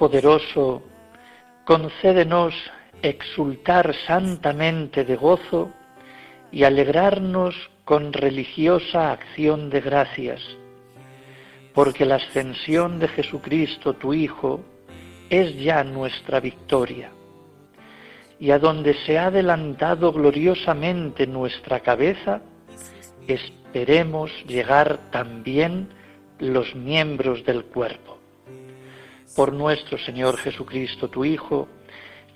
Todopoderoso, concédenos exultar santamente de gozo y alegrarnos con religiosa acción de gracias, porque la ascensión de Jesucristo, tu Hijo, es ya nuestra victoria y a donde se ha adelantado gloriosamente nuestra cabeza, esperemos llegar también los miembros del cuerpo. Por nuestro Señor Jesucristo, tu Hijo,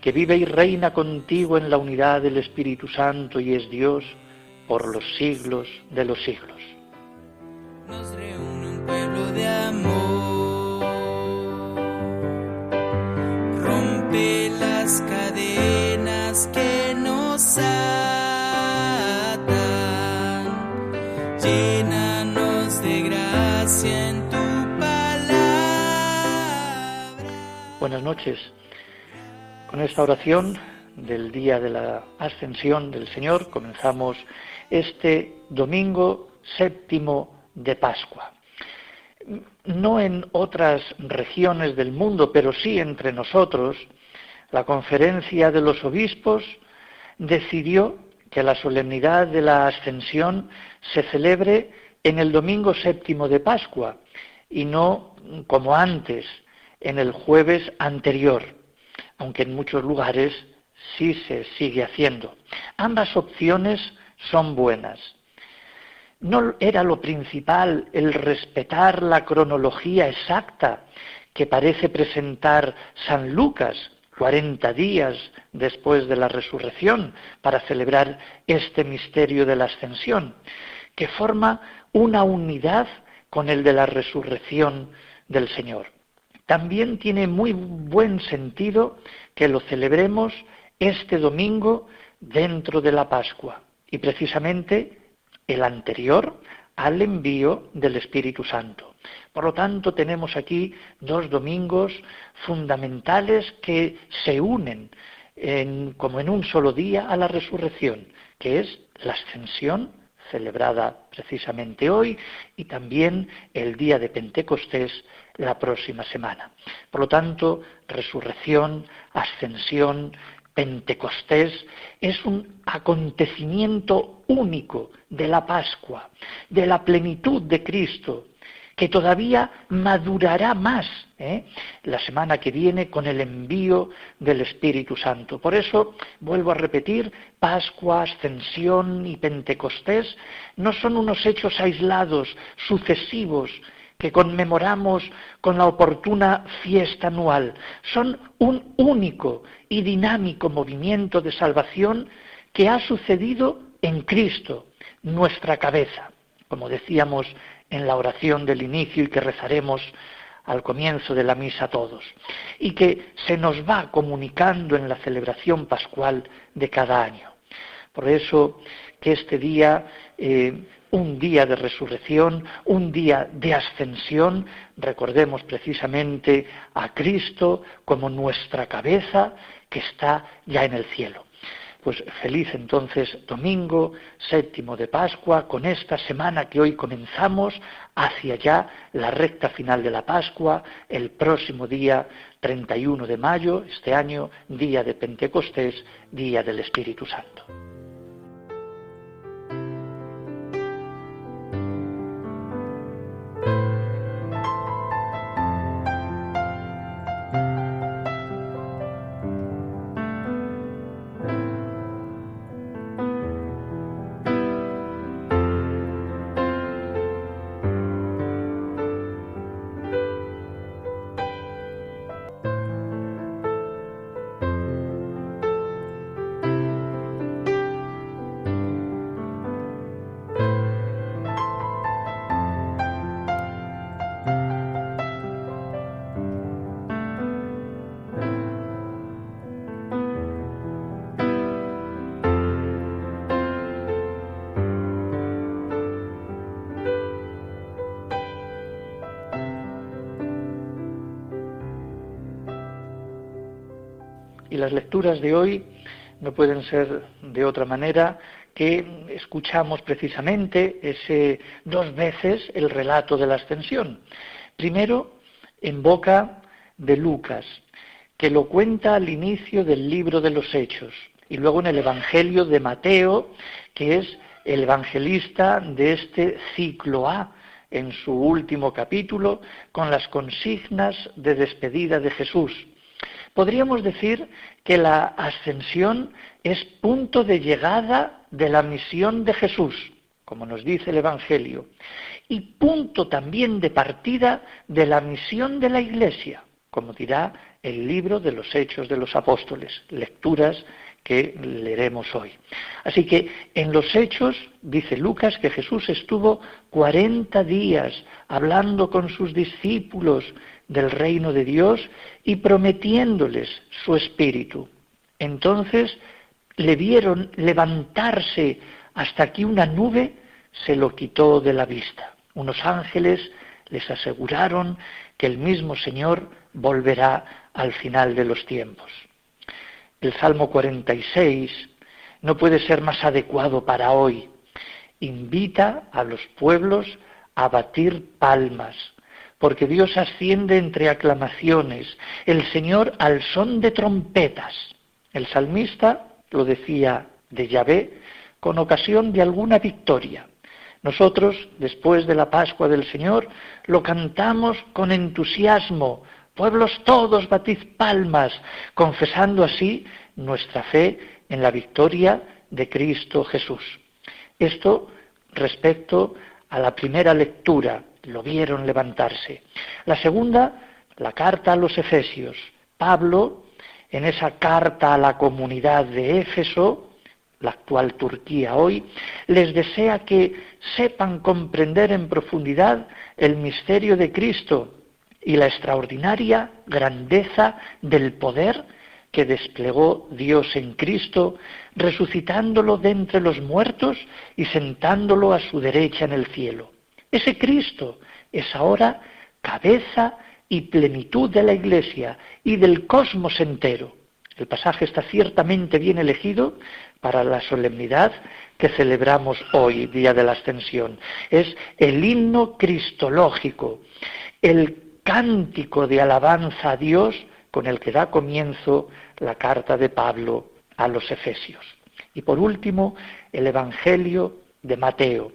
que vive y reina contigo en la unidad del Espíritu Santo y es Dios por los siglos de los siglos. Nos reúne un pueblo de amor, rompe las cadenas que nos atan. Buenas noches. Con esta oración del día de la ascensión del Señor comenzamos este domingo séptimo de Pascua. No en otras regiones del mundo, pero sí entre nosotros, la conferencia de los obispos decidió que la solemnidad de la ascensión se celebre en el domingo séptimo de Pascua y no como antes, en el jueves anterior, aunque en muchos lugares sí se sigue haciendo. Ambas opciones son buenas. No era lo principal el respetar la cronología exacta que parece presentar San Lucas, 40 días después de la resurrección para celebrar este misterio de la ascensión, que forma una unidad con el de la resurrección del Señor. También tiene muy buen sentido que lo celebremos este domingo dentro de la Pascua y precisamente el anterior al envío del Espíritu Santo. Por lo tanto, tenemos aquí dos domingos fundamentales que se unen como en un solo día a la resurrección, que es la ascensión celebrada precisamente hoy y también el día de Pentecostés la próxima semana. Por lo tanto, resurrección, ascensión, Pentecostés es un acontecimiento único de la Pascua, de la plenitud de Cristo, que todavía madurará más ¿eh? la semana que viene con el envío del Espíritu Santo. Por eso, vuelvo a repetir, Pascua, Ascensión y Pentecostés no son unos hechos aislados, sucesivos, que conmemoramos con la oportuna fiesta anual. Son un único y dinámico movimiento de salvación que ha sucedido en Cristo, nuestra cabeza. Como decíamos en la oración del inicio y que rezaremos al comienzo de la misa todos, y que se nos va comunicando en la celebración pascual de cada año. Por eso que este día, eh, un día de resurrección, un día de ascensión, recordemos precisamente a Cristo como nuestra cabeza que está ya en el cielo. Pues feliz entonces domingo, séptimo de Pascua, con esta semana que hoy comenzamos hacia ya la recta final de la Pascua, el próximo día 31 de mayo, este año, día de Pentecostés, día del Espíritu Santo. Y las lecturas de hoy no pueden ser de otra manera que escuchamos precisamente ese dos veces el relato de la ascensión. Primero, en boca de Lucas, que lo cuenta al inicio del libro de los Hechos, y luego en el Evangelio de Mateo, que es el evangelista de este ciclo A, en su último capítulo, con las consignas de despedida de Jesús. Podríamos decir que la ascensión es punto de llegada de la misión de Jesús, como nos dice el Evangelio, y punto también de partida de la misión de la Iglesia, como dirá el libro de los Hechos de los Apóstoles, lecturas que leeremos hoy. Así que en los hechos dice Lucas que Jesús estuvo 40 días hablando con sus discípulos del reino de Dios y prometiéndoles su espíritu. Entonces le vieron levantarse hasta que una nube se lo quitó de la vista. Unos ángeles les aseguraron que el mismo Señor volverá al final de los tiempos el Salmo 46 no puede ser más adecuado para hoy. Invita a los pueblos a batir palmas, porque Dios asciende entre aclamaciones, el Señor al son de trompetas. El salmista lo decía de Yahvé con ocasión de alguna victoria. Nosotros, después de la Pascua del Señor, lo cantamos con entusiasmo, Pueblos todos, batid palmas, confesando así nuestra fe en la victoria de Cristo Jesús. Esto respecto a la primera lectura, lo vieron levantarse. La segunda, la carta a los Efesios. Pablo, en esa carta a la comunidad de Éfeso, la actual Turquía hoy, les desea que sepan comprender en profundidad el misterio de Cristo y la extraordinaria grandeza del poder que desplegó Dios en Cristo, resucitándolo de entre los muertos y sentándolo a su derecha en el cielo. Ese Cristo es ahora cabeza y plenitud de la Iglesia y del cosmos entero. El pasaje está ciertamente bien elegido para la solemnidad que celebramos hoy, Día de la Ascensión. Es el himno cristológico, el cántico de alabanza a Dios con el que da comienzo la carta de Pablo a los Efesios. Y por último, el Evangelio de Mateo.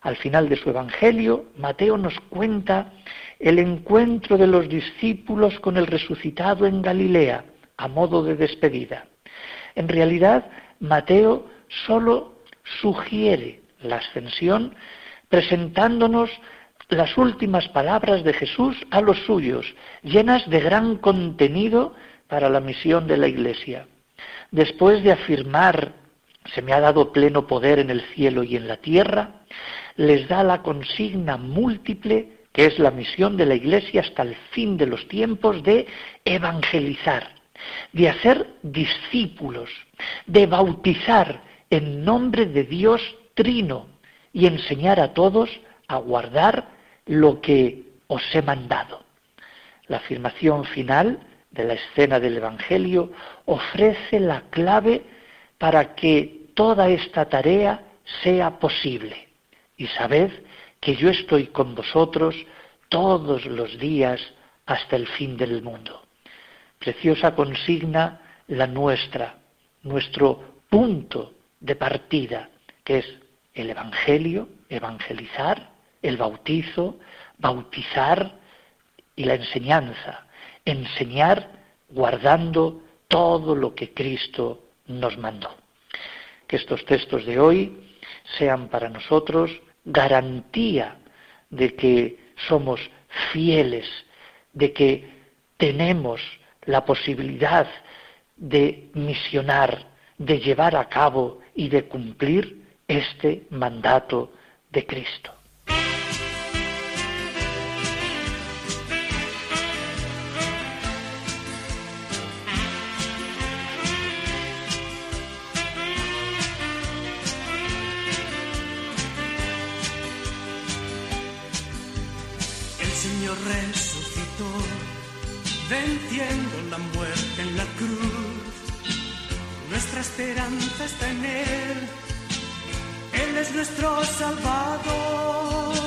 Al final de su Evangelio, Mateo nos cuenta el encuentro de los discípulos con el resucitado en Galilea, a modo de despedida. En realidad, Mateo solo sugiere la ascensión presentándonos las últimas palabras de Jesús a los suyos, llenas de gran contenido para la misión de la Iglesia. Después de afirmar, se me ha dado pleno poder en el cielo y en la tierra, les da la consigna múltiple, que es la misión de la Iglesia hasta el fin de los tiempos, de evangelizar, de hacer discípulos, de bautizar en nombre de Dios Trino y enseñar a todos a guardar lo que os he mandado. La afirmación final de la escena del Evangelio ofrece la clave para que toda esta tarea sea posible. Y sabed que yo estoy con vosotros todos los días hasta el fin del mundo. Preciosa consigna la nuestra, nuestro punto de partida, que es el Evangelio, evangelizar, el bautizo, bautizar y la enseñanza, enseñar guardando todo lo que Cristo nos mandó. Que estos textos de hoy sean para nosotros garantía de que somos fieles, de que tenemos la posibilidad de misionar, de llevar a cabo y de cumplir este mandato de Cristo. Resucitó, venciendo la muerte en la cruz. Nuestra esperanza está en Él. Él es nuestro Salvador.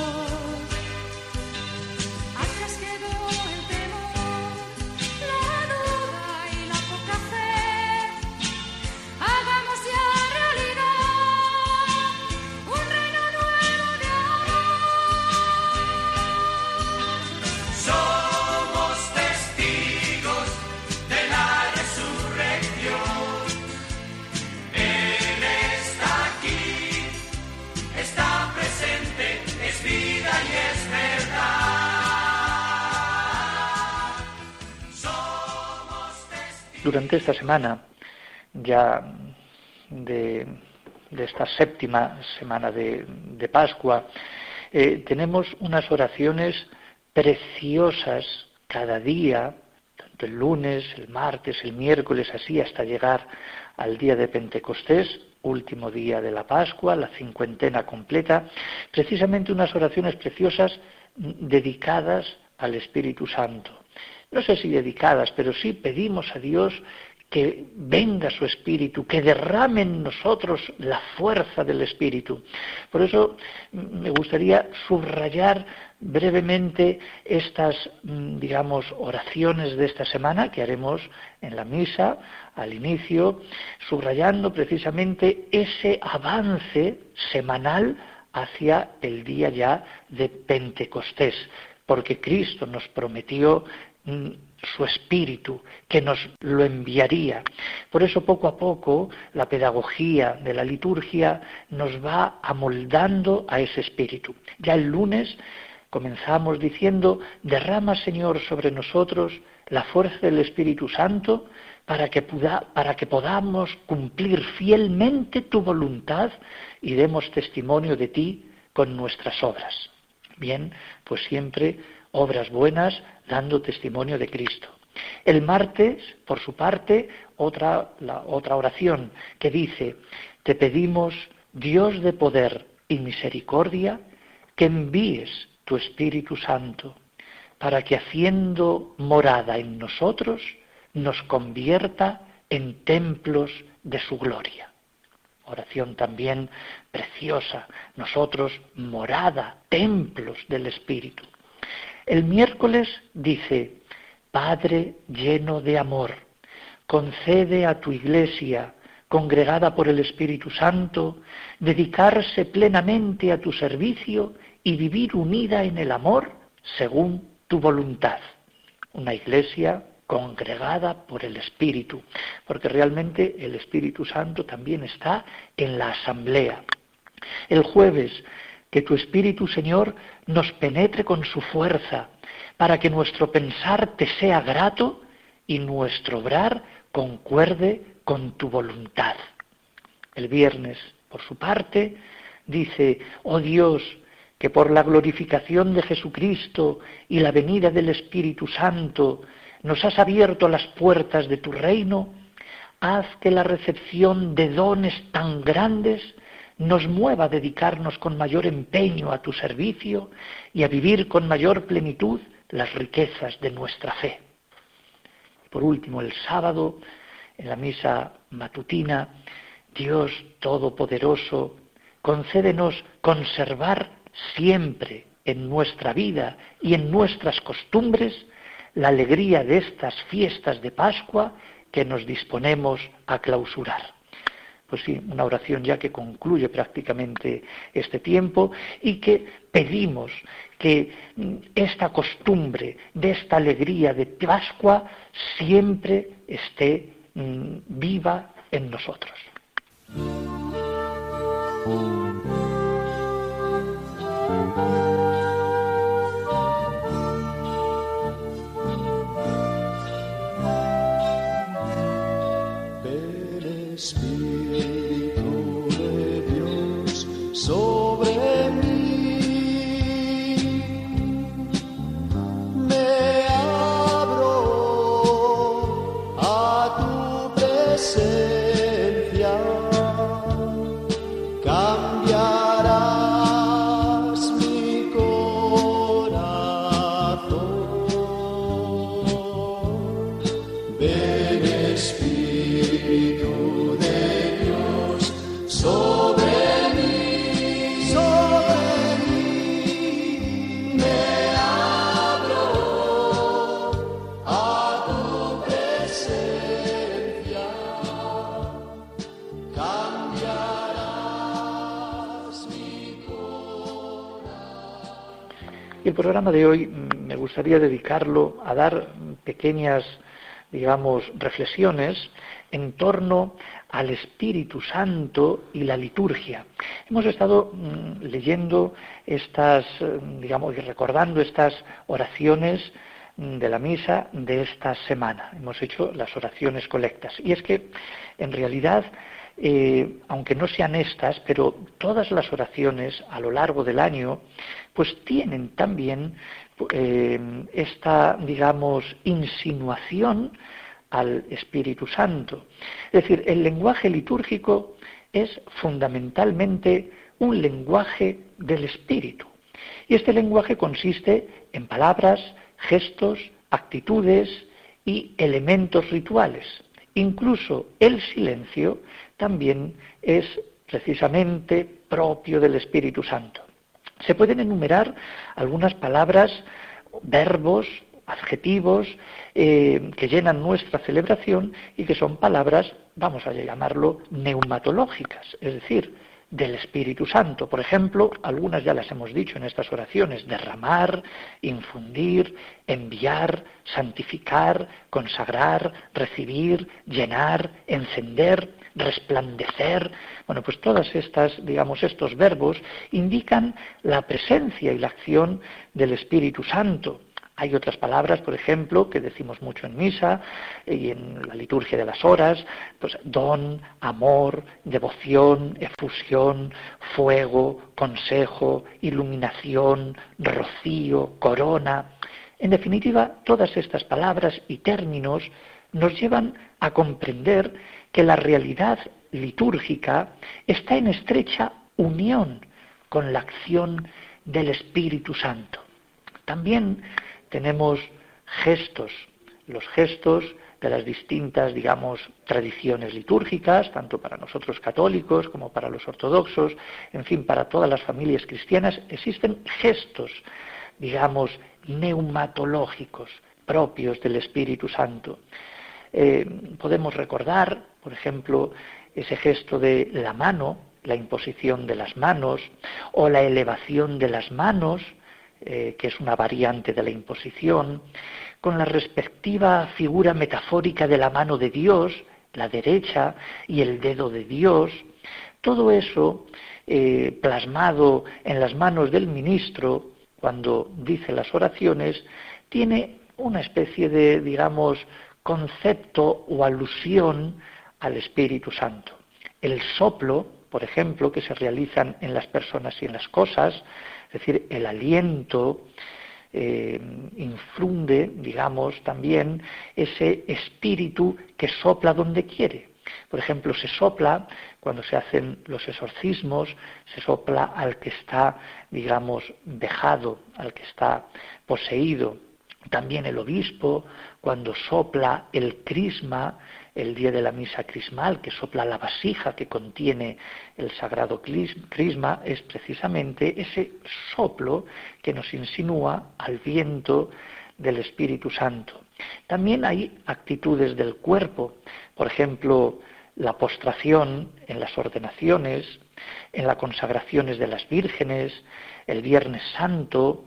Durante esta semana, ya de, esta séptima semana de, Pascua, eh, tenemos unas oraciones preciosas cada día, tanto el lunes, el martes, el miércoles, así hasta llegar al día de Pentecostés, último día de la Pascua, la cincuentena completa, precisamente unas oraciones preciosas dedicadas al Espíritu Santo. No sé si dedicadas, pero sí pedimos a Dios que venga su Espíritu, que derrame en nosotros la fuerza del Espíritu. Por eso mm, me gustaría subrayar brevemente estas, mm, digamos, oraciones de esta semana que haremos en la misa al inicio, subrayando precisamente ese avance semanal hacia el día ya de Pentecostés, porque Cristo nos prometió su espíritu, que nos lo enviaría. Por eso poco a poco la pedagogía de la liturgia nos va amoldando a ese espíritu. Ya el lunes comenzamos diciendo, derrama Señor sobre nosotros la fuerza del Espíritu Santo para que, para que podamos cumplir fielmente tu voluntad y demos testimonio de ti con nuestras obras. Bien, pues siempre obras buenas dando testimonio de Cristo. El martes, por su parte, otra, la, otra oración que dice, te pedimos, Dios de poder y misericordia, que envíes tu Espíritu Santo para que haciendo morada en nosotros nos convierta en templos de su gloria. Oración también preciosa, nosotros morada, templos del Espíritu. El miércoles dice, Padre lleno de amor, concede a tu iglesia, congregada por el Espíritu Santo, dedicarse plenamente a tu servicio y vivir unida en el amor según tu voluntad. Una iglesia congregada por el Espíritu, porque realmente el Espíritu Santo también está en la asamblea. El jueves, que tu Espíritu, Señor, nos penetre con su fuerza, para que nuestro pensar te sea grato y nuestro obrar concuerde con tu voluntad. El viernes, por su parte, dice, oh Dios, que por la glorificación de Jesucristo y la venida del Espíritu Santo nos has abierto las puertas de tu reino, haz que la recepción de dones tan grandes nos mueva a dedicarnos con mayor empeño a tu servicio y a vivir con mayor plenitud las riquezas de nuestra fe. Por último, el sábado, en la misa matutina, Dios Todopoderoso, concédenos conservar siempre en nuestra vida y en nuestras costumbres la alegría de estas fiestas de Pascua que nos disponemos a clausurar. Pues una oración ya que concluye prácticamente este tiempo y que pedimos que mm, esta costumbre de esta alegría de Pascua siempre esté mm, viva en nosotros. Y el programa de hoy mm, me gustaría dedicarlo a dar pequeñas, digamos, reflexiones en torno al Espíritu Santo y la liturgia. Hemos estado mm, leyendo estas, eh, digamos, y recordando estas oraciones mm, de la misa de esta semana. Hemos hecho las oraciones colectas. Y es que, en realidad, eh, aunque no sean estas, pero todas las oraciones a lo largo del año, pues tienen también eh, esta, digamos, insinuación al Espíritu Santo. Es decir, el lenguaje litúrgico es fundamentalmente un lenguaje del Espíritu. Y este lenguaje consiste en palabras, gestos, actitudes y elementos rituales. Incluso el silencio también es precisamente propio del Espíritu Santo. Se pueden enumerar algunas palabras, verbos, adjetivos eh, que llenan nuestra celebración y que son palabras, vamos a llamarlo, neumatológicas, es decir, del Espíritu Santo. Por ejemplo, algunas ya las hemos dicho en estas oraciones, derramar, infundir, enviar, santificar, consagrar, recibir, llenar, encender, resplandecer. Bueno, pues todas estas, digamos, estos verbos indican la presencia y la acción del Espíritu Santo. Hay otras palabras, por ejemplo, que decimos mucho en misa y en la liturgia de las horas, pues don, amor, devoción, efusión, fuego, consejo, iluminación, rocío, corona. En definitiva, todas estas palabras y términos nos llevan a comprender que la realidad litúrgica está en estrecha unión con la acción del Espíritu Santo. También tenemos gestos, los gestos de las distintas, digamos, tradiciones litúrgicas, tanto para nosotros católicos como para los ortodoxos, en fin, para todas las familias cristianas, existen gestos, digamos, neumatológicos propios del Espíritu Santo. Eh, podemos recordar, por ejemplo, ese gesto de la mano, la imposición de las manos, o la elevación de las manos, eh, que es una variante de la imposición, con la respectiva figura metafórica de la mano de Dios, la derecha y el dedo de Dios, todo eso eh, plasmado en las manos del ministro cuando dice las oraciones, tiene una especie de, digamos, concepto o alusión al Espíritu Santo. El soplo, por ejemplo, que se realizan en las personas y en las cosas, es decir, el aliento eh, digamos, también ese espíritu que sopla donde quiere. Por ejemplo, se sopla cuando se hacen los exorcismos, se sopla al que está, digamos, dejado, al que está poseído. También el obispo, cuando sopla el crisma, el día de la misa crismal, que sopla la vasija que contiene el sagrado crisma, es precisamente ese soplo que nos insinúa al viento del Espíritu Santo. También hay actitudes del cuerpo, por ejemplo, la postración en las ordenaciones, en las consagraciones de las vírgenes, el Viernes Santo,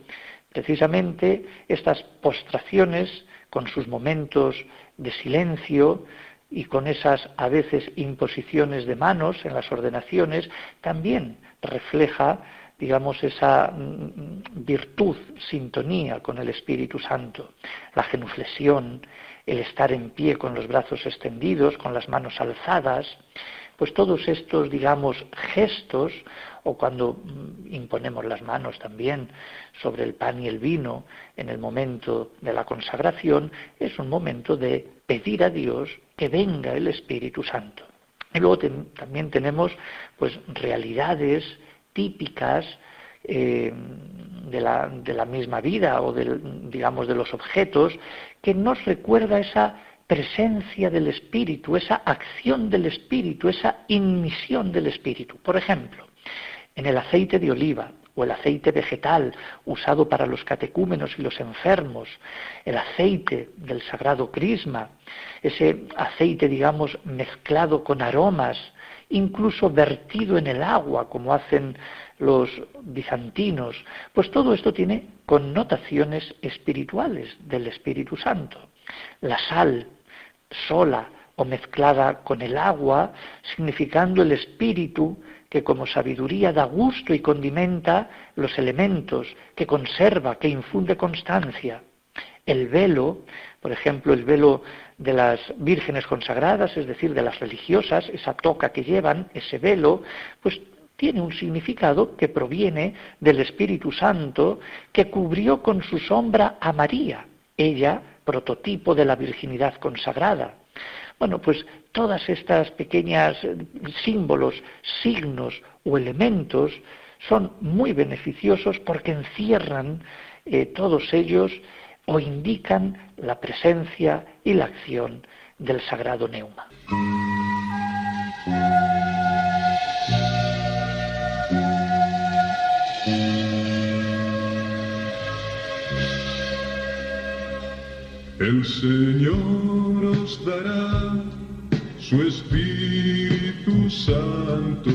precisamente estas postraciones con sus momentos de silencio y con esas a veces imposiciones de manos en las ordenaciones, también refleja, digamos, esa mm, virtud, sintonía con el Espíritu Santo, la genuflexión, el estar en pie con los brazos extendidos, con las manos alzadas, pues todos estos, digamos, gestos, o cuando mm, imponemos las manos también sobre el pan y el vino en el momento de la consagración, es un momento de pedir a Dios que venga el Espíritu Santo. Y luego también tenemos pues realidades típicas eh, de, la, de, la, misma vida o del, digamos de los objetos que nos recuerda esa presencia del Espíritu, esa acción del Espíritu, esa inmisión del Espíritu. Por ejemplo, en el aceite de oliva o el aceite vegetal usado para los catecúmenos y los enfermos, el aceite del sagrado crisma, ese aceite, digamos, mezclado con aromas incluso vertido en el agua, como hacen los bizantinos, pues todo esto tiene connotaciones espirituales del Espíritu Santo. La sal sola o mezclada con el agua, significando el espíritu que como sabiduría da gusto y condimenta los elementos, que conserva, que infunde constancia. El velo, por ejemplo, el velo de las vírgenes consagradas, es decir, de las religiosas, esa toca que llevan, ese velo, pues tiene un significado que proviene del Espíritu Santo que cubrió con su sombra a María, ella prototipo de la virginidad consagrada. Bueno, pues todas estas pequeñas eh, símbolos, signos o elementos son muy beneficiosos porque encierran eh, todos ellos o indican la presencia y la acción del sagrado neuma. El Señor os dará su Espíritu Santo.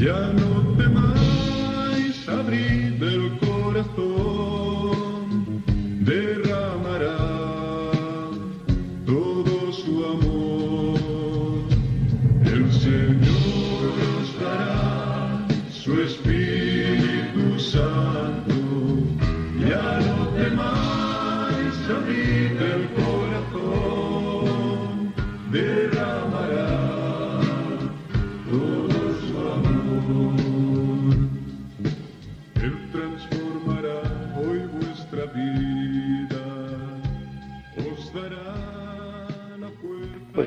Ya no temáis abrir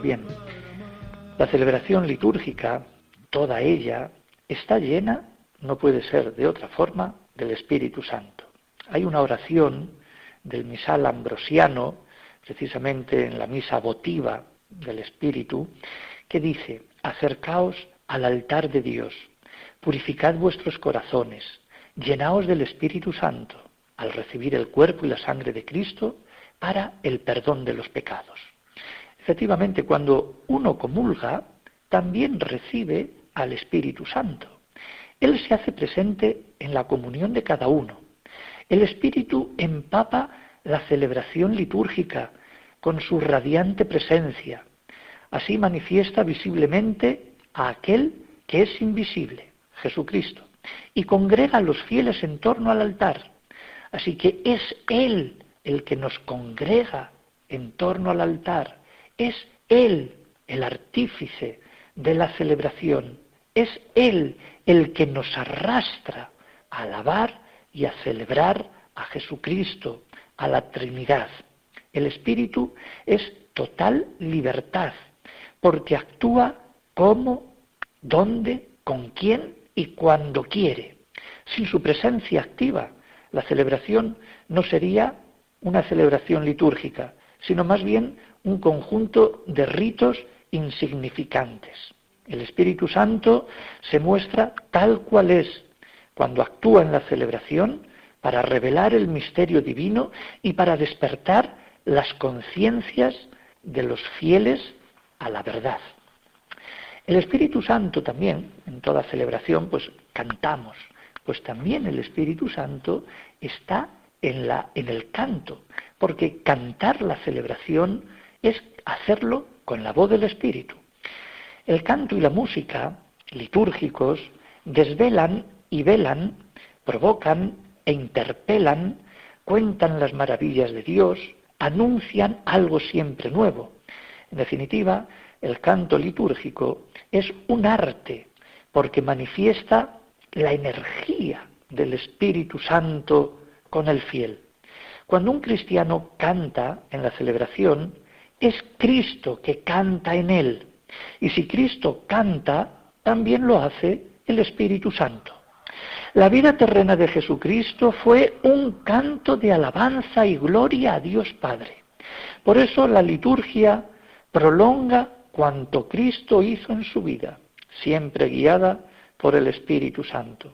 bien, la celebración litúrgica, toda ella, está llena, no puede ser de otra forma, del Espíritu Santo. Hay una oración del misal ambrosiano, precisamente en la misa votiva del Espíritu, que dice, acercaos al altar de Dios, purificad vuestros corazones, llenaos del Espíritu Santo al recibir el cuerpo y la sangre de Cristo para el perdón de los pecados. Efectivamente, cuando uno comulga, también recibe al Espíritu Santo. Él se hace presente en la comunión de cada uno. El Espíritu empapa la celebración litúrgica con su radiante presencia. Así manifiesta visiblemente a aquel que es invisible, Jesucristo, y congrega a los fieles en torno al altar. Así que es Él el que nos congrega en torno al altar. Es Él el artífice de la celebración. Es Él el que nos arrastra a alabar y a celebrar a Jesucristo, a la Trinidad. El Espíritu es total libertad, porque actúa como, dónde, con quién y cuando quiere. Sin su presencia activa, la celebración no sería una celebración litúrgica, sino más bien un conjunto de ritos insignificantes. El Espíritu Santo se muestra tal cual es cuando actúa en la celebración para revelar el misterio divino y para despertar las conciencias de los fieles a la verdad. El Espíritu Santo también, en toda celebración, pues cantamos, pues también el Espíritu Santo está en, la, en el canto, porque cantar la celebración es hacerlo con la voz del Espíritu. El canto y la música litúrgicos desvelan y velan, provocan e interpelan, cuentan las maravillas de Dios, anuncian algo siempre nuevo. En definitiva, el canto litúrgico es un arte porque manifiesta la energía del Espíritu Santo con el fiel. Cuando un cristiano canta en la celebración, es Cristo que canta en él. Y si Cristo canta, también lo hace el Espíritu Santo. La vida terrena de Jesucristo fue un canto de alabanza y gloria a Dios Padre. Por eso la liturgia prolonga cuanto Cristo hizo en su vida, siempre guiada por el Espíritu Santo.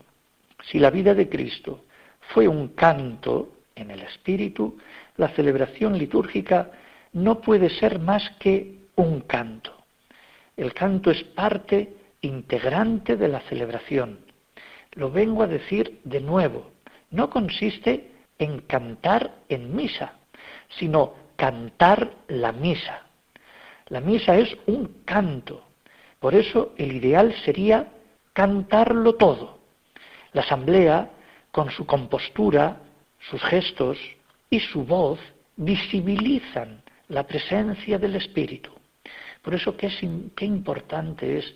Si la vida de Cristo fue un canto en el Espíritu, la celebración litúrgica no puede ser más que un canto. El canto es parte integrante de la celebración. Lo vengo a decir de nuevo. No consiste en cantar en misa, sino cantar la misa. La misa es un canto. Por eso el ideal sería cantarlo todo. La asamblea, con su compostura, sus gestos y su voz, visibilizan la presencia del Espíritu. Por eso qué, importante es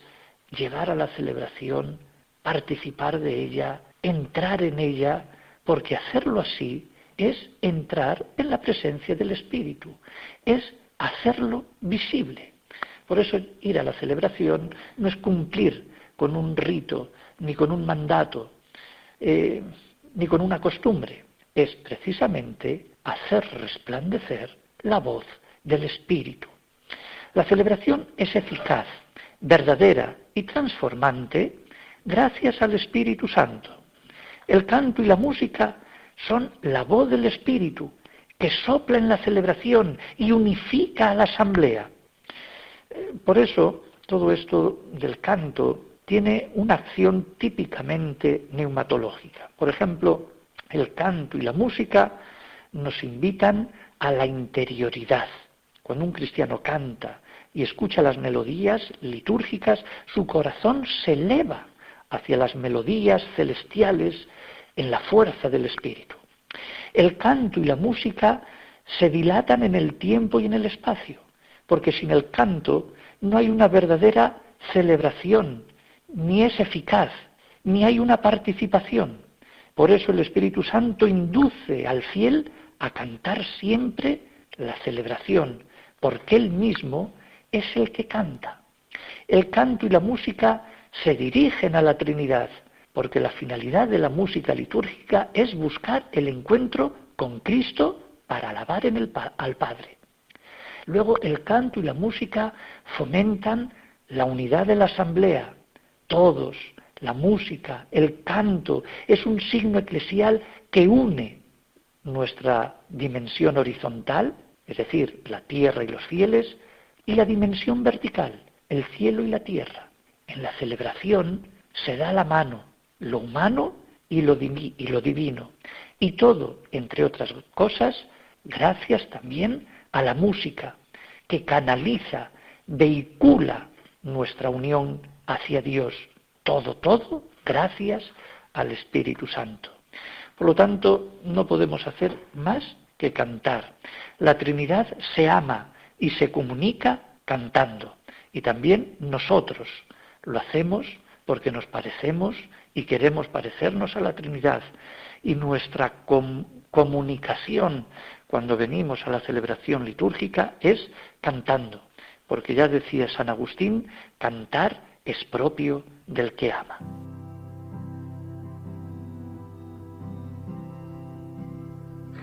llegar a la celebración, participar de ella, entrar en ella, porque hacerlo así es entrar en la presencia del Espíritu, es hacerlo visible. Por eso ir a la celebración no es cumplir con un rito, ni con un mandato, eh, ni con una costumbre, es precisamente hacer resplandecer la voz del Espíritu. La celebración es eficaz, verdadera y transformante gracias al Espíritu Santo. El canto y la música son la voz del Espíritu que sopla en la celebración y unifica a la asamblea. Eh, por eso, todo esto del canto tiene una acción típicamente neumatológica. Por ejemplo, el canto y la música nos invitan a la interioridad. Cuando un cristiano canta y escucha las melodías litúrgicas, su corazón se eleva hacia las melodías celestiales en la fuerza del Espíritu. El canto y la música se dilatan en el tiempo y en el espacio, porque sin el canto no hay una verdadera celebración, ni es eficaz, ni hay una participación. Por eso el Espíritu Santo induce al fiel a cantar siempre la celebración, porque Él mismo es el que canta. El canto y la música se dirigen a la Trinidad, porque la finalidad de la música litúrgica es buscar el encuentro con Cristo para alabar en el, al Padre. Luego el canto y la música fomentan la unidad de la asamblea. Todos, la música, el canto, es un signo eclesial que une nuestra dimensión horizontal, es decir, la tierra y los fieles, y la dimensión vertical, el cielo y la tierra. En la celebración se da la mano lo humano y lo, divino. Y todo, entre otras cosas, gracias también a la música, que canaliza, vehicula nuestra unión hacia Dios. Todo, todo, gracias al Espíritu Santo. Por lo tanto, no podemos hacer más que cantar. La Trinidad se ama y se comunica cantando. Y también nosotros lo hacemos porque nos parecemos y queremos parecernos a la Trinidad. Y nuestra comunicación cuando venimos a la celebración litúrgica es cantando, porque ya decía San Agustín, cantar es propio del que ama.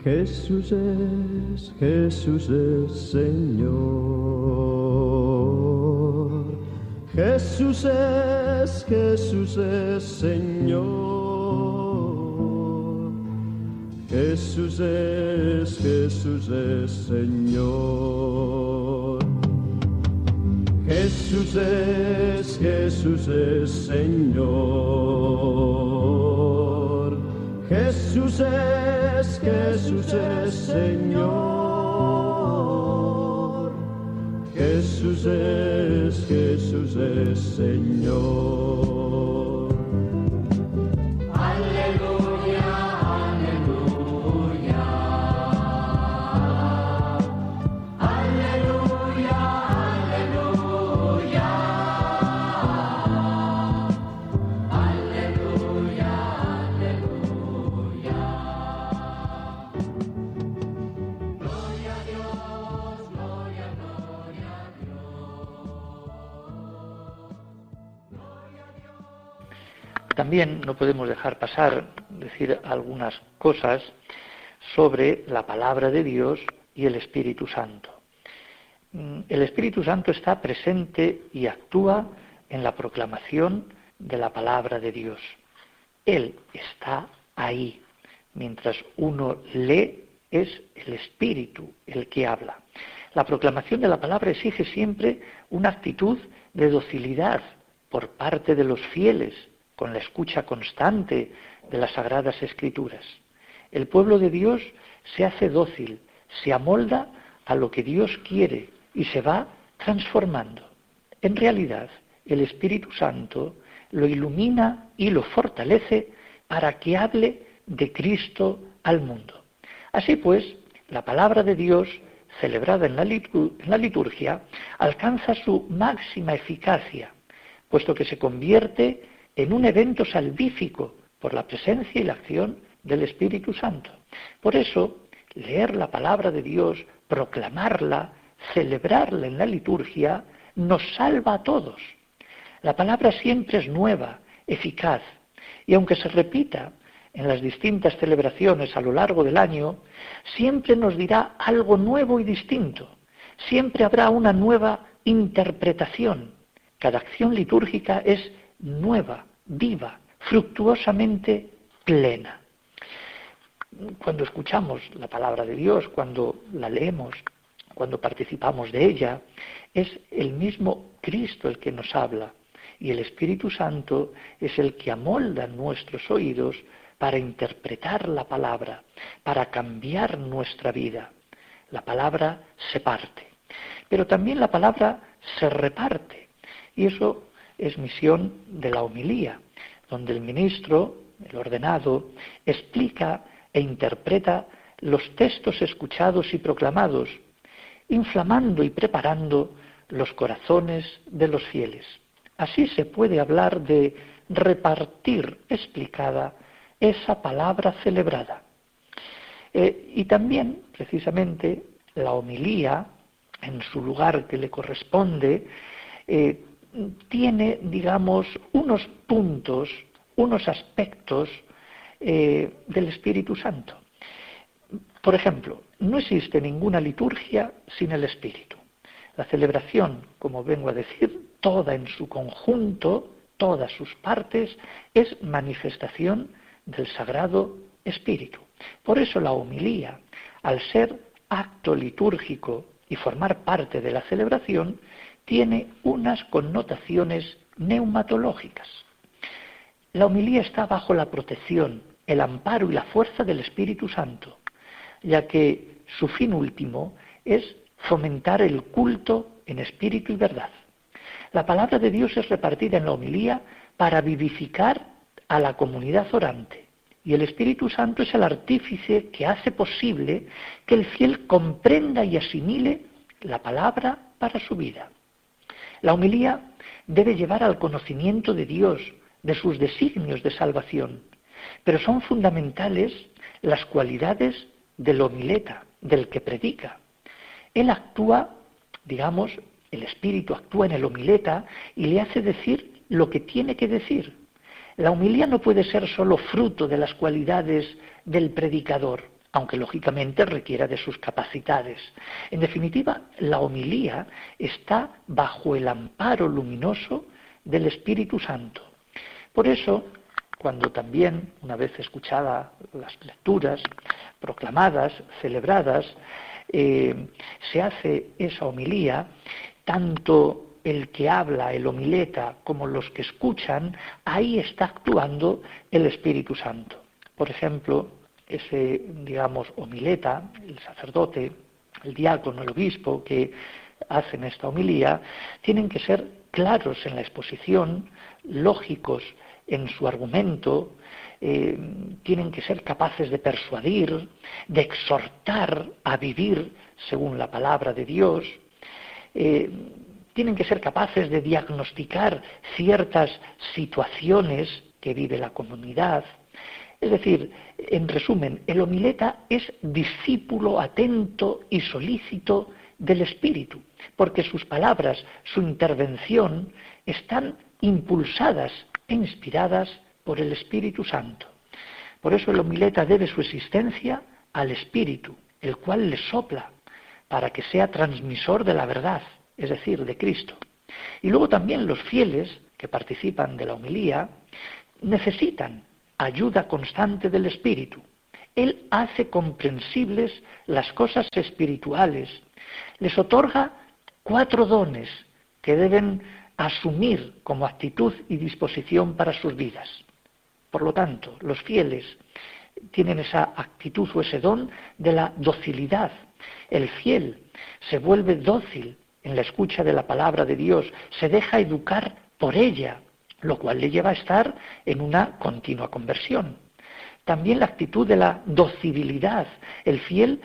Jesús es, Jesús es Señor. Jesús es, Jesús es Señor. Jesús es, Jesús es Señor. Jesús es, Jesús es Señor. Jesús es, Jesús es Señor. Jesús es, Jesús es Señor. También no podemos dejar pasar decir algunas cosas sobre la palabra de Dios y el Espíritu Santo. Mm, El Espíritu Santo está presente y actúa en la proclamación de la palabra de Dios. Él está ahí. Mientras uno lee, es el Espíritu el que habla. La proclamación de la palabra exige siempre una actitud de docilidad por parte de los fieles, con la escucha constante de las sagradas escrituras. El pueblo de Dios se hace dócil, se amolda a lo que Dios quiere y se va transformando. En realidad, el Espíritu Santo lo ilumina y lo fortalece para que hable de Cristo al mundo. Así pues, la palabra de Dios celebrada en la liturgia alcanza su máxima eficacia, puesto que se convierte en un evento salvífico por la presencia y la acción del Espíritu Santo. Por eso, leer la palabra de Dios, proclamarla, celebrarla en la liturgia, nos salva a todos. La palabra siempre es nueva, eficaz, y aunque se repita en las distintas celebraciones a lo largo del año, siempre nos dirá algo nuevo y distinto. Siempre habrá una nueva interpretación. Cada acción litúrgica es nueva, viva, fructuosamente plena. Cuando escuchamos la palabra de Dios, cuando la leemos, cuando participamos de ella, es el mismo Cristo el que nos habla y el Espíritu Santo es el que amolda nuestros oídos para interpretar la palabra, para cambiar nuestra vida. La palabra se parte, pero también la palabra se reparte. Y eso es misión de la homilía, donde el ministro, el ordenado, explica e interpreta los textos escuchados y proclamados, inflamando y preparando los corazones de los fieles. Así se puede hablar de repartir explicada esa palabra celebrada. Eh, y también, precisamente, la homilía, en su lugar que le corresponde, eh, tiene, digamos, unos puntos, unos aspectos eh, del Espíritu Santo. Por ejemplo, no existe ninguna liturgia sin el Espíritu. La celebración, como vengo a decir, toda en su conjunto, todas sus partes, es manifestación del Sagrado Espíritu. Por eso la homilía, al ser acto litúrgico y formar parte de la celebración, tiene unas connotaciones neumatológicas. La homilía está bajo la protección, el amparo y la fuerza del Espíritu Santo, ya que su fin último es fomentar el culto en espíritu y verdad. La palabra de Dios es repartida en la homilía para vivificar a la comunidad orante. Y el Espíritu Santo es el artífice que hace posible que el fiel comprenda y asimile la palabra para su vida. La homilía debe llevar al conocimiento de Dios, de sus designios de salvación, pero son fundamentales las cualidades del homileta, del que predica. Él actúa, digamos, el Espíritu actúa en el homileta y le hace decir lo que tiene que decir. La humilía no puede ser solo fruto de las cualidades del predicador, aunque lógicamente requiera de sus capacidades. En definitiva, la homilía está bajo el amparo luminoso del Espíritu Santo. Por eso, cuando también, una vez escuchadas las lecturas proclamadas, celebradas, eh, se hace esa homilía, tanto el que habla, el homileta, como los que escuchan, ahí está actuando el Espíritu Santo. Por ejemplo, ese, digamos, homileta, el sacerdote, el diácono, el obispo que hacen esta homilía, tienen que ser claros en la exposición, lógicos en su argumento, eh, tienen que ser capaces de persuadir, de exhortar a vivir según la palabra de Dios, eh, tienen que ser capaces de diagnosticar ciertas situaciones que vive la comunidad. Es decir, en resumen, el homileta es discípulo atento y solícito del Espíritu, porque sus palabras, su intervención, están impulsadas e inspiradas por el Espíritu Santo. Por eso el homileta debe su existencia al Espíritu, el cual le sopla para que sea transmisor de la verdad es decir, de Cristo. Y luego también los fieles que participan de la homilía necesitan ayuda constante del Espíritu. Él hace comprensibles las cosas espirituales, les otorga cuatro dones que deben asumir como actitud y disposición para sus vidas. Por lo tanto, los fieles tienen esa actitud o ese don de la docilidad. El fiel se vuelve dócil en la escucha de la palabra de Dios, se deja educar por ella, lo cual le lleva a estar en una continua conversión. También la actitud de la docibilidad. El fiel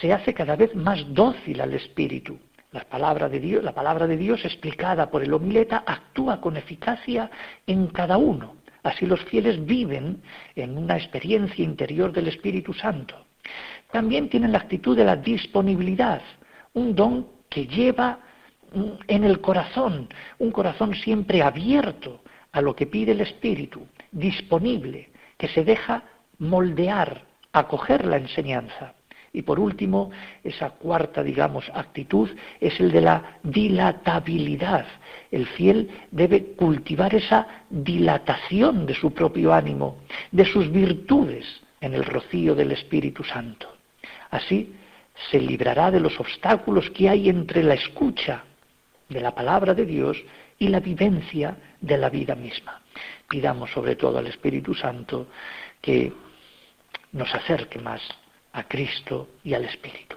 se hace cada vez más dócil al Espíritu. La palabra de Dios, la palabra de Dios explicada por el homileta actúa con eficacia en cada uno. Así los fieles viven en una experiencia interior del Espíritu Santo. También tienen la actitud de la disponibilidad, un don que lleva en el corazón, un corazón siempre abierto a lo que pide el Espíritu, disponible, que se deja moldear, acoger la enseñanza. Y por último, esa cuarta, digamos, actitud es el de la dilatabilidad. El fiel debe cultivar esa dilatación de su propio ánimo, de sus virtudes en el rocío del Espíritu Santo. Así se librará de los obstáculos que hay entre la escucha de la palabra de Dios y la vivencia de la vida misma. Pidamos sobre todo al Espíritu Santo que nos acerque más a Cristo y al Espíritu.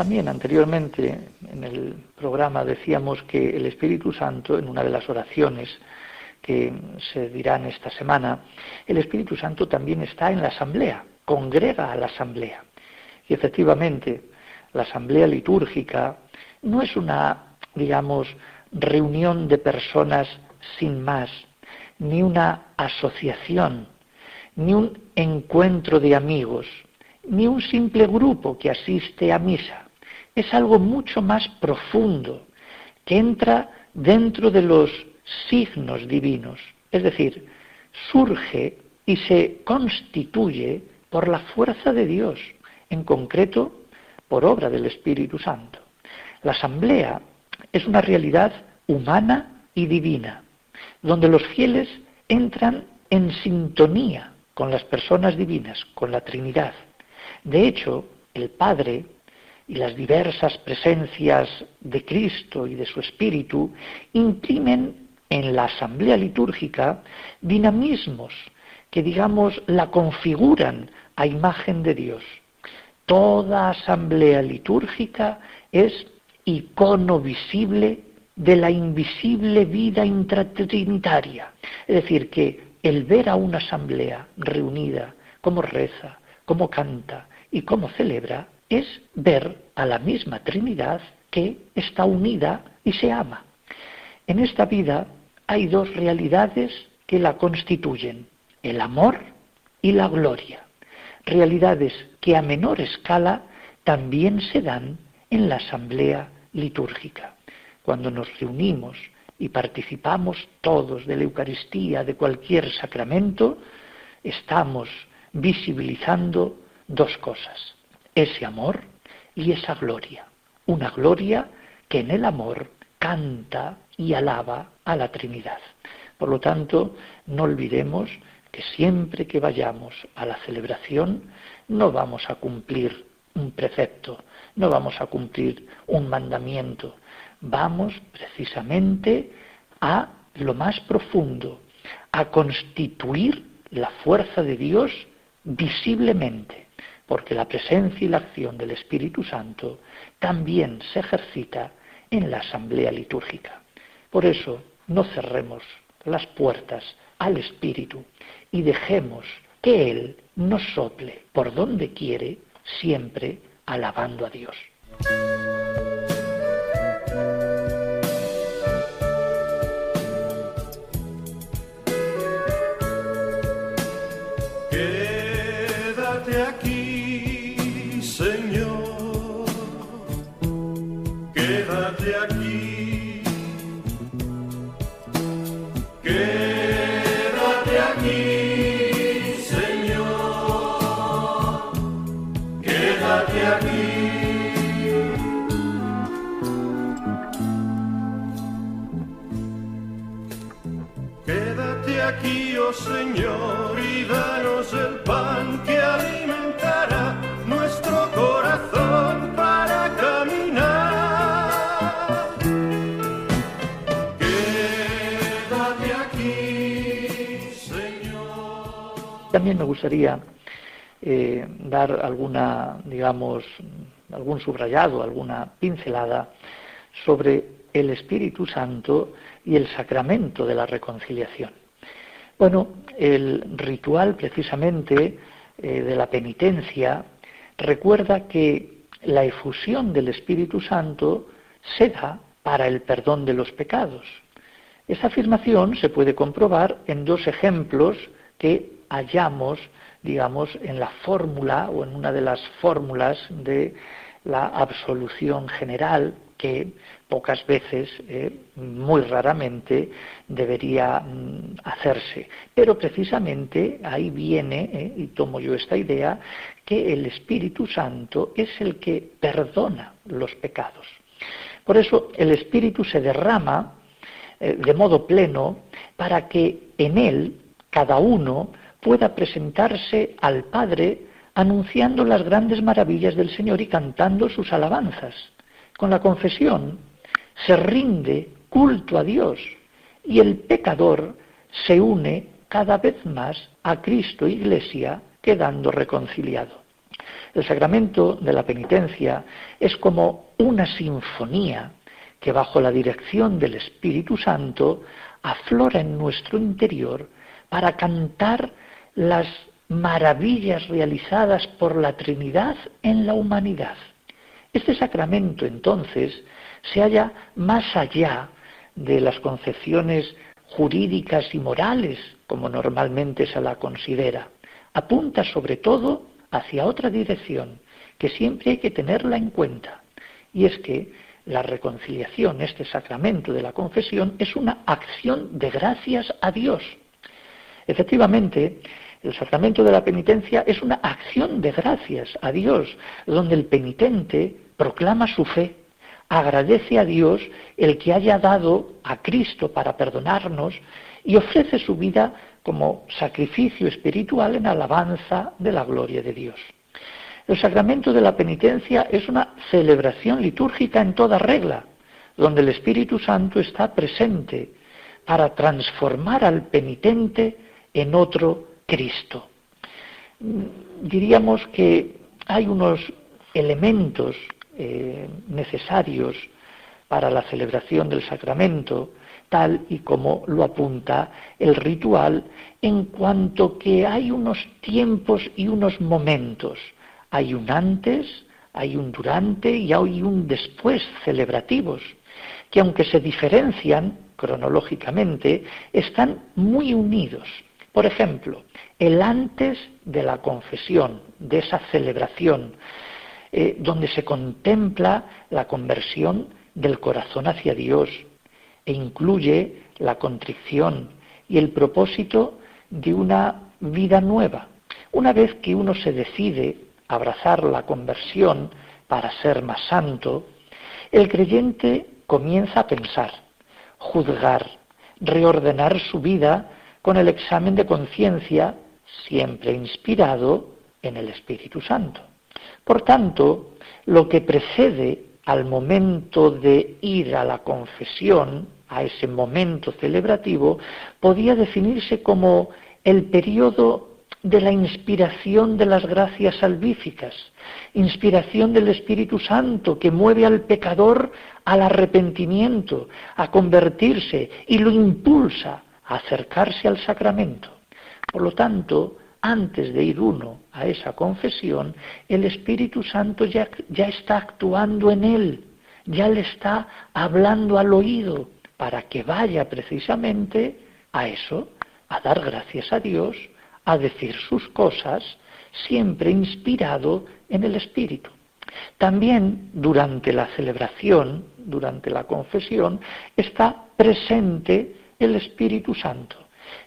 También anteriormente en el programa decíamos que el Espíritu Santo, en una de las oraciones que se dirán esta semana, el Espíritu Santo también está en la asamblea, congrega a la asamblea. Y efectivamente, la asamblea litúrgica no es una, digamos, reunión de personas sin más, ni una asociación, ni un encuentro de amigos, ni un simple grupo que asiste a misa. Es algo mucho más profundo, que entra dentro de los signos divinos, es decir, surge y se constituye por la fuerza de Dios, en concreto por obra del Espíritu Santo. La asamblea es una realidad humana y divina, donde los fieles entran en sintonía con las personas divinas, con la Trinidad. De hecho, el Padre y las diversas presencias de Cristo y de su Espíritu imprimen en la asamblea litúrgica dinamismos que, digamos, la configuran a imagen de Dios. Toda asamblea litúrgica es icono visible de la invisible vida intratrinitaria. Es decir, que el ver a una asamblea reunida, cómo reza, cómo canta y cómo celebra, es ver a la misma Trinidad que está unida y se ama. En esta vida hay dos realidades que la constituyen, el amor y la gloria. Realidades que a menor escala también se dan en la asamblea litúrgica. Cuando nos reunimos y participamos todos de la Eucaristía, de cualquier sacramento, estamos visibilizando dos cosas, ese amor y esa gloria. Una gloria que en el amor canta y alaba a la Trinidad. Por lo tanto, no olvidemos que siempre que vayamos a la celebración no vamos a cumplir un precepto, no vamos a cumplir un mandamiento, vamos precisamente a lo más profundo, a constituir la fuerza de Dios visiblemente. Porque la presencia y la acción del Espíritu Santo también se ejercita en la asamblea litúrgica. Por eso no cerremos las puertas al Espíritu y dejemos que Él nos sople por donde quiere, siempre alabando a Dios. Eh, dar alguna, digamos, algún subrayado, alguna pincelada sobre el Espíritu Santo y el sacramento de la reconciliación. Bueno, el ritual precisamente eh, de la penitencia recuerda que la efusión del Espíritu Santo se da para el perdón de los pecados. Esa afirmación se puede comprobar en dos ejemplos que hallamos, digamos, en la fórmula o en una de las fórmulas de la absolución general que pocas veces, eh, muy raramente, debería mm, hacerse. Pero precisamente ahí viene, eh, y tomo yo esta idea, que el Espíritu Santo es el que perdona los pecados. Por eso el Espíritu se derrama eh, de modo pleno para que en él cada uno pueda presentarse al Padre anunciando las grandes maravillas del Señor y cantando sus alabanzas. Con la confesión se rinde culto a Dios y el pecador se une cada vez más a Cristo Iglesia quedando reconciliado. El sacramento de la penitencia es como una sinfonía que bajo la dirección del Espíritu Santo aflora en nuestro interior para cantar las maravillas realizadas por la Trinidad en la humanidad. Este sacramento entonces se halla más allá de las concepciones jurídicas y morales, como normalmente se la considera. Apunta sobre todo hacia otra dirección, que siempre hay que tenerla en cuenta, y es que la reconciliación, este sacramento de la confesión, es una acción de gracias a Dios. Efectivamente, el sacramento de la penitencia es una acción de gracias a Dios, donde el penitente proclama su fe, agradece a Dios el que haya dado a Cristo para perdonarnos y ofrece su vida como sacrificio espiritual en alabanza de la gloria de Dios. El sacramento de la penitencia es una celebración litúrgica en toda regla, donde el Espíritu Santo está presente para transformar al penitente en otro Cristo. Diríamos que hay unos elementos eh, necesarios para la celebración del sacramento, tal y como lo apunta el ritual, en cuanto que hay unos tiempos y unos momentos. Hay un antes, hay un durante y hay un después celebrativos, que aunque se diferencian cronológicamente, están muy unidos. Por ejemplo, el antes de la confesión, de esa celebración, eh, donde se contempla la conversión del corazón hacia Dios e incluye la contrición y el propósito de una vida nueva. Una vez que uno se decide abrazar la conversión para ser más santo, el creyente comienza a pensar, juzgar, reordenar su vida con el examen de conciencia siempre inspirado en el Espíritu Santo. Por tanto, lo que precede al momento de ir a la confesión, a ese momento celebrativo, podía definirse como el periodo de la inspiración de las gracias salvíficas, inspiración del Espíritu Santo que mueve al pecador al arrepentimiento, a convertirse y lo impulsa acercarse al sacramento. Por lo tanto, antes de ir uno a esa confesión, el Espíritu Santo ya está actuando en él, ya le está hablando al oído para que vaya precisamente a eso, a dar gracias a Dios, a decir sus cosas, siempre inspirado en el Espíritu. También durante la celebración, durante la confesión, está presente el Espíritu Santo.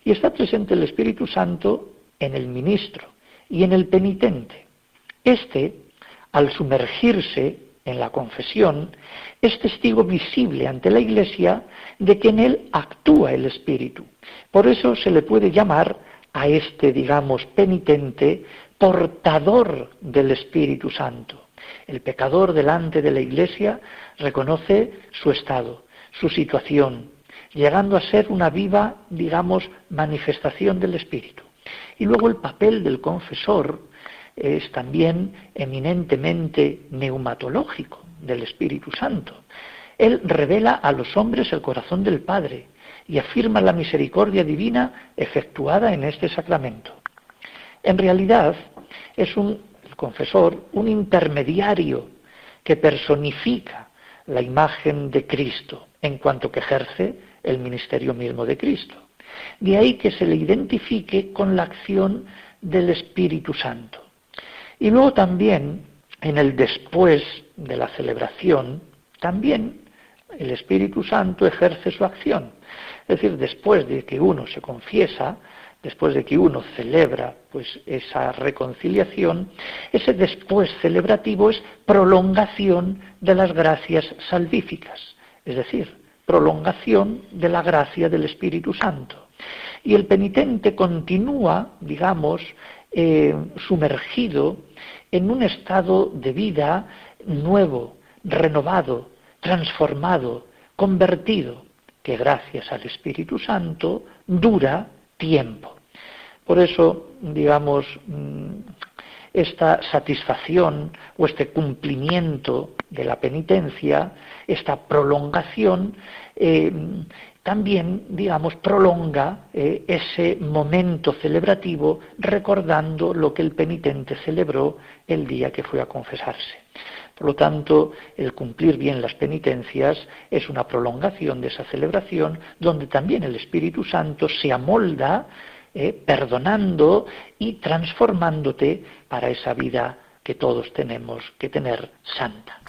Y está presente el Espíritu Santo en el ministro y en el penitente. Este, al sumergirse en la confesión, es testigo visible ante la Iglesia de que en él actúa el Espíritu. Por eso se le puede llamar a este, digamos, penitente, portador del Espíritu Santo. El pecador delante de la Iglesia reconoce su estado, su situación, llegando a ser una viva, digamos, manifestación del Espíritu. Y luego el papel del confesor es también eminentemente neumatológico del Espíritu Santo. Él revela a los hombres el corazón del Padre y afirma la misericordia divina efectuada en este sacramento. En realidad es un el confesor un intermediario que personifica la imagen de Cristo en cuanto que ejerce el ministerio mismo de Cristo. De ahí que se le identifique con la acción del Espíritu Santo. Y luego también, en el después de la celebración, también el Espíritu Santo ejerce su acción. Es decir, después de que uno se confiesa, después de que uno celebra pues esa reconciliación, ese después celebrativo es prolongación de las gracias salvíficas, es decir, prolongación de la gracia del Espíritu Santo. Y el penitente continúa, digamos, eh, sumergido en un estado de vida nuevo, renovado, transformado, convertido, que gracias al Espíritu Santo dura tiempo. Por eso, digamos, mm, esta satisfacción o este cumplimiento de la penitencia, esta prolongación, eh, también, digamos, prolonga eh, ese momento celebrativo recordando lo que el penitente celebró el día que fue a confesarse. Por lo tanto, el cumplir bien las penitencias es una prolongación de esa celebración donde también el Espíritu Santo se amolda eh, perdonando y transformándote para esa vida que todos tenemos que tener santa.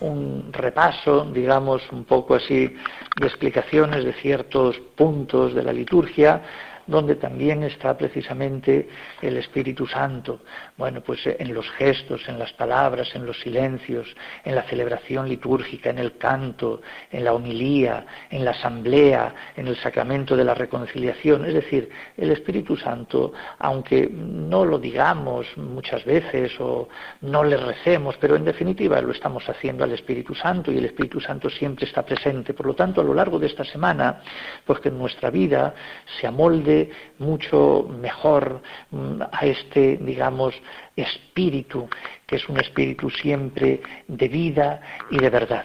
Un repaso, digamos, un poco así de explicaciones de ciertos puntos de la liturgia donde también está precisamente el Espíritu Santo. Bueno, pues en los gestos, en las palabras, en los silencios, en la celebración litúrgica, en el canto, en la homilía, en la asamblea, en el sacramento de la reconciliación. Es decir, el Espíritu Santo, aunque no lo digamos muchas veces o no le recemos, pero en definitiva lo estamos haciendo al Espíritu Santo y el Espíritu Santo siempre está presente. Por lo tanto, a lo largo de esta semana, pues que nuestra vida se amolde mucho mejor mm, a este, digamos, espíritu, que es un espíritu siempre de vida y de verdad.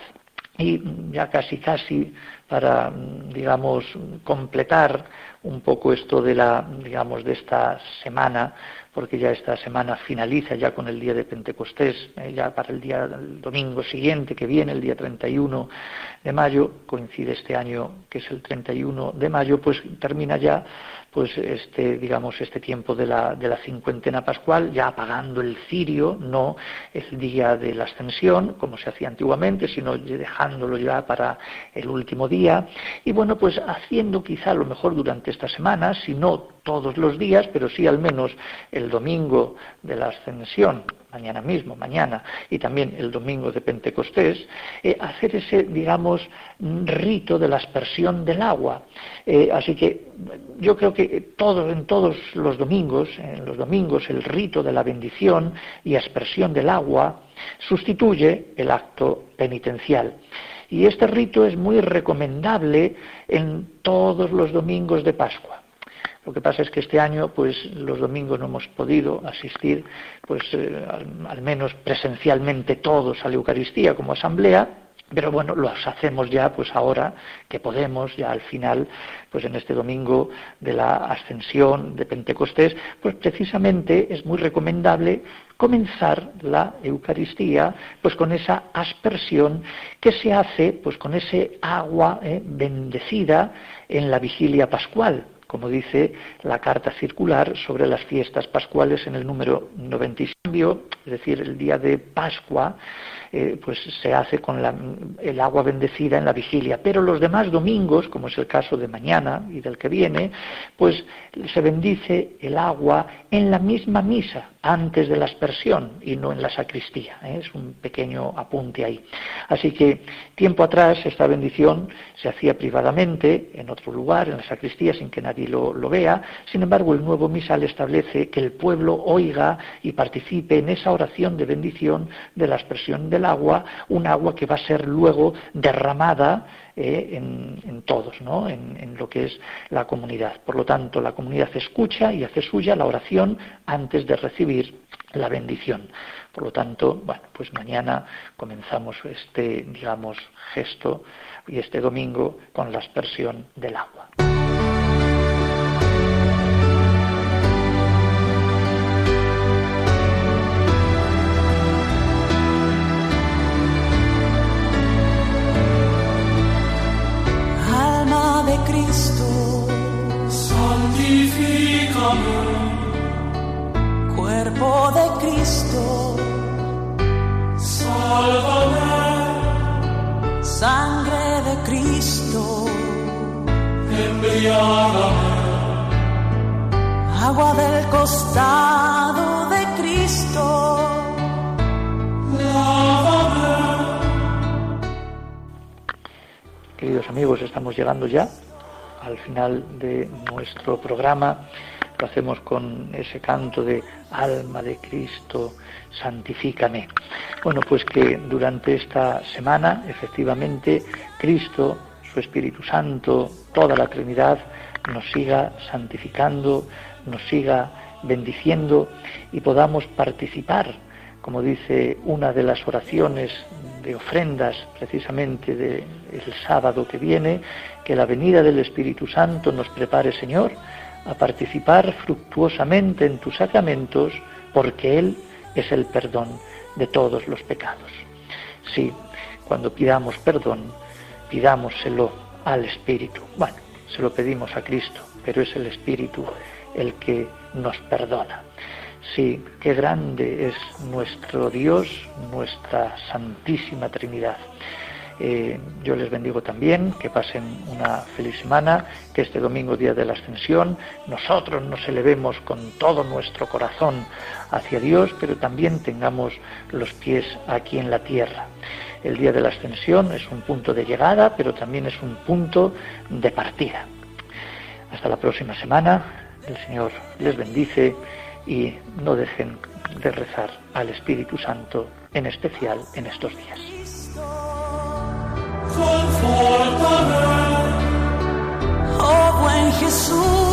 Y ya casi casi para, digamos, completar un poco esto de la, digamos, de esta semana, porque ya esta semana finaliza ya con el día de Pentecostés, eh, ya para el día el domingo siguiente que viene, el día 31 de mayo, coincide este año que es el 31 de mayo, pues termina ya pues este digamos este tiempo de la, de la cincuentena pascual ya apagando el cirio no el día de la ascensión como se hacía antiguamente sino dejándolo ya para el último día. Y bueno pues haciendo quizá a lo mejor durante esta semana si no todos los días pero sí al menos el domingo de la ascensión mañana mismo, mañana, y también el domingo de Pentecostés, eh, hacer ese, digamos, rito de la aspersión del agua. Eh, así que yo creo que en todos los domingos, en los domingos, el rito de la bendición y aspersión del agua sustituye el acto penitencial. Y este rito es muy recomendable en todos los domingos de Pascua. Lo que pasa es que este año, pues los domingos no hemos podido asistir, pues eh, al, menos presencialmente todos a la Eucaristía como asamblea, pero bueno, los hacemos ya, pues ahora que podemos, ya al final, pues en este domingo de la ascensión de Pentecostés, pues precisamente es muy recomendable comenzar la Eucaristía, pues con esa aspersión que se hace, pues con ese agua eh, bendecida en la vigilia pascual como dice la carta circular sobre las fiestas pascuales en el número 95, es decir, el día de Pascua, eh, pues se hace con el agua bendecida en la vigilia. Pero los demás domingos, como es el caso de mañana y del que viene, pues se bendice el agua en la misma misa, antes de la aspersión y no en la sacristía. ¿eh? Es un pequeño apunte ahí. Así que tiempo atrás esta bendición se hacía privadamente en otro lugar, en la sacristía, sin que nadie lo, lo vea. Sin embargo, el nuevo misal establece que el pueblo oiga y participe en esa oración de bendición de la aspersión del agua, un agua que va a ser luego derramada eh, en, todos, ¿no? En, en, lo que es la comunidad. Por lo tanto, la comunidad escucha y hace suya la oración antes de recibir la bendición. Por lo tanto, bueno, pues mañana comenzamos este, digamos, gesto y este domingo con la aspersión del agua. Cuerpo de Cristo, sálvame, sangre de Cristo, embriágame, agua del costado de Cristo. lávame. Queridos amigos, estamos llegando ya al final de nuestro programa. Lo hacemos con ese canto de alma de Cristo, santifícame. Bueno, pues que durante esta semana, efectivamente, Cristo, su Espíritu Santo, toda la Trinidad, nos siga santificando, nos siga bendiciendo y podamos participar, como dice una de las oraciones de ofrendas precisamente del sábado que viene, que la venida del Espíritu Santo nos prepare, Señor, a participar fructuosamente en tus sacramentos, porque Él es el perdón de todos los pecados. Sí, cuando pidamos perdón, pidámoselo al Espíritu. Bueno, se lo pedimos a Cristo, pero es el Espíritu el que nos perdona. Sí, qué grande es nuestro Dios, nuestra Santísima Trinidad. Eh, yo les bendigo también, que pasen una feliz semana, que este domingo, día de la ascensión, nosotros nos elevemos con todo nuestro corazón hacia Dios, pero también tengamos los pies aquí en la tierra. El día de la ascensión es un punto de llegada, pero también es un punto de partida. Hasta la próxima semana, el Señor les bendice y no dejen de rezar al Espíritu Santo, en especial en estos días. Confórtame, Oh buen Jesús,